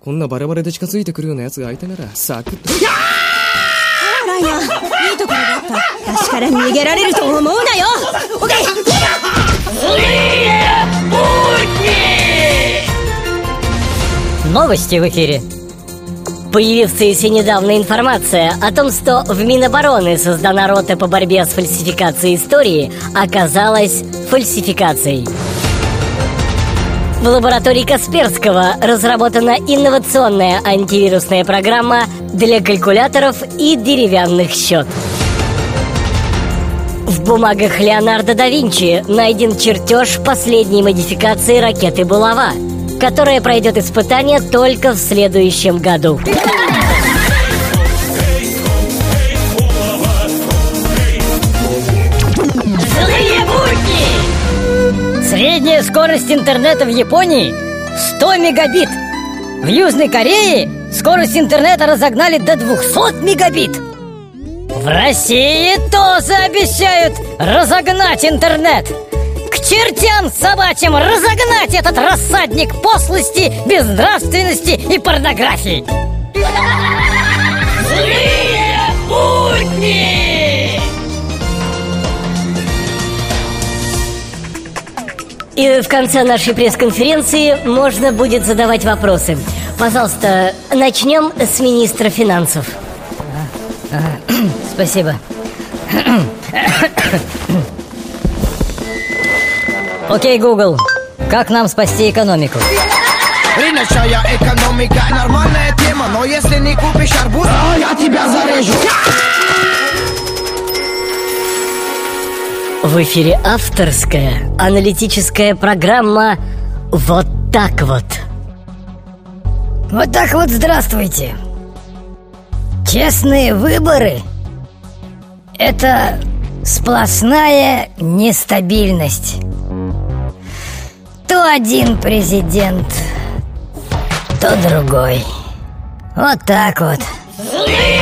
こんなバレバレで近づいてくるような奴が相手ならサクッとライアンいいところだった私から逃げられると思うなよオッケー Новости в эфире. Появившаяся недавно информация о том, что в Минобороны создана рота по борьбе с фальсификацией истории, оказалась фальсификацией. В лаборатории Касперского разработана инновационная антивирусная программа для калькуляторов и деревянных счет. В бумагах Леонардо да Винчи найден чертеж последней модификации ракеты «Булава», которая пройдет испытание только в следующем году. Средняя скорость интернета в Японии 100 мегабит. В Южной Корее скорость интернета разогнали до 200 мегабит. В России тоже обещают разогнать интернет. К чертям собачьим разогнать этот рассадник пошлости, безнравственности и порнографии. Злые будни! И в конце нашей пресс-конференции можно будет задавать вопросы. Пожалуйста, начнем с министра финансов. Спасибо. Окей, Google, как нам спасти экономику? Рыночная экономика нормальная тема Но если не купишь арбуз, я тебя зарежу В эфире авторская аналитическая программа «Вот так вот». Вот так вот здравствуйте. Честные выборы – это сплошная нестабильность. То один президент, то другой. Вот так вот. Злые!